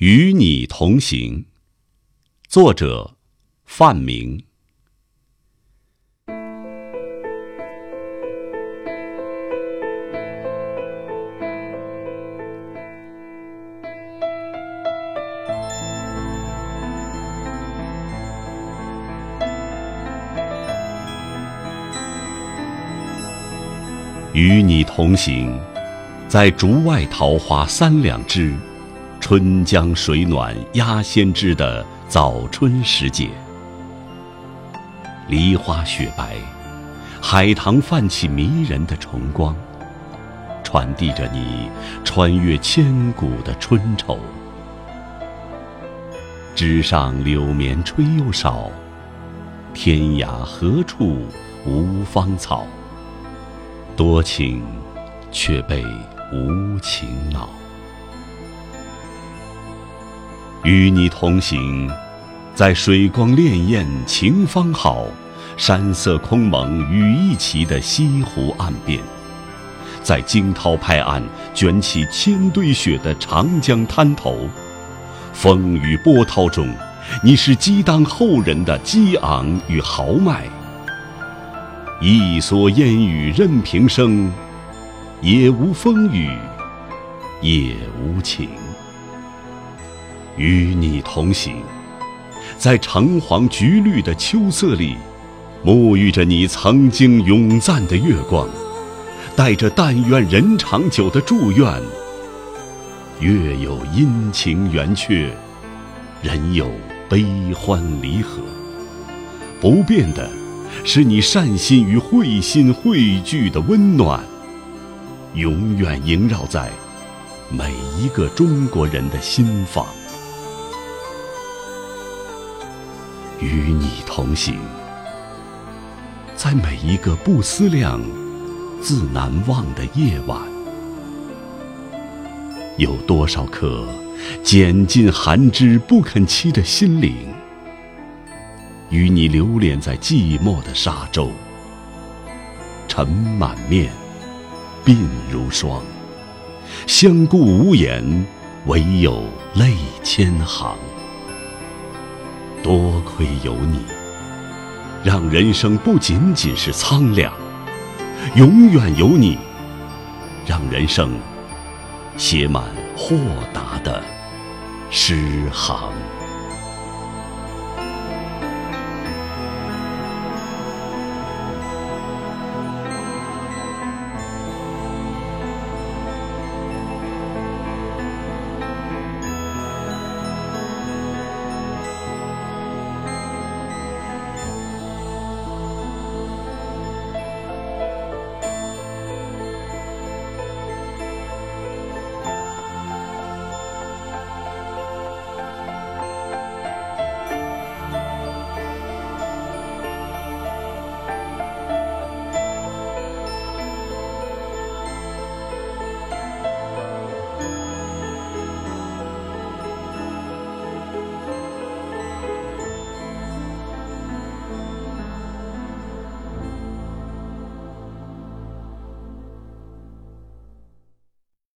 与你同行，作者范明。与你同行，在竹外桃花三两枝。春江水暖鸭先知的早春时节，梨花雪白，海棠泛起迷人的重光，传递着你穿越千古的春愁。枝上柳绵吹又少，天涯何处无芳草？多情却被无情恼。与你同行，在水光潋滟晴方好，山色空蒙雨亦奇的西湖岸边，在惊涛拍岸卷起千堆雪的长江滩头，风雨波涛中，你是激荡后人的激昂与豪迈。一蓑烟雨任平生，也无风雨也无晴。与你同行，在橙黄橘绿的秋色里，沐浴着你曾经永赞的月光，带着但愿人长久的祝愿。月有阴晴圆缺，人有悲欢离合，不变的是你善心与慧心汇聚的温暖，永远萦绕在每一个中国人的心房。与你同行，在每一个不思量、自难忘的夜晚，有多少颗拣尽寒枝不肯栖的心灵，与你流连在寂寞的沙洲，尘满面，鬓如霜，相顾无言，唯有泪千行。多亏有你，让人生不仅仅是苍凉；永远有你，让人生写满豁达的诗行。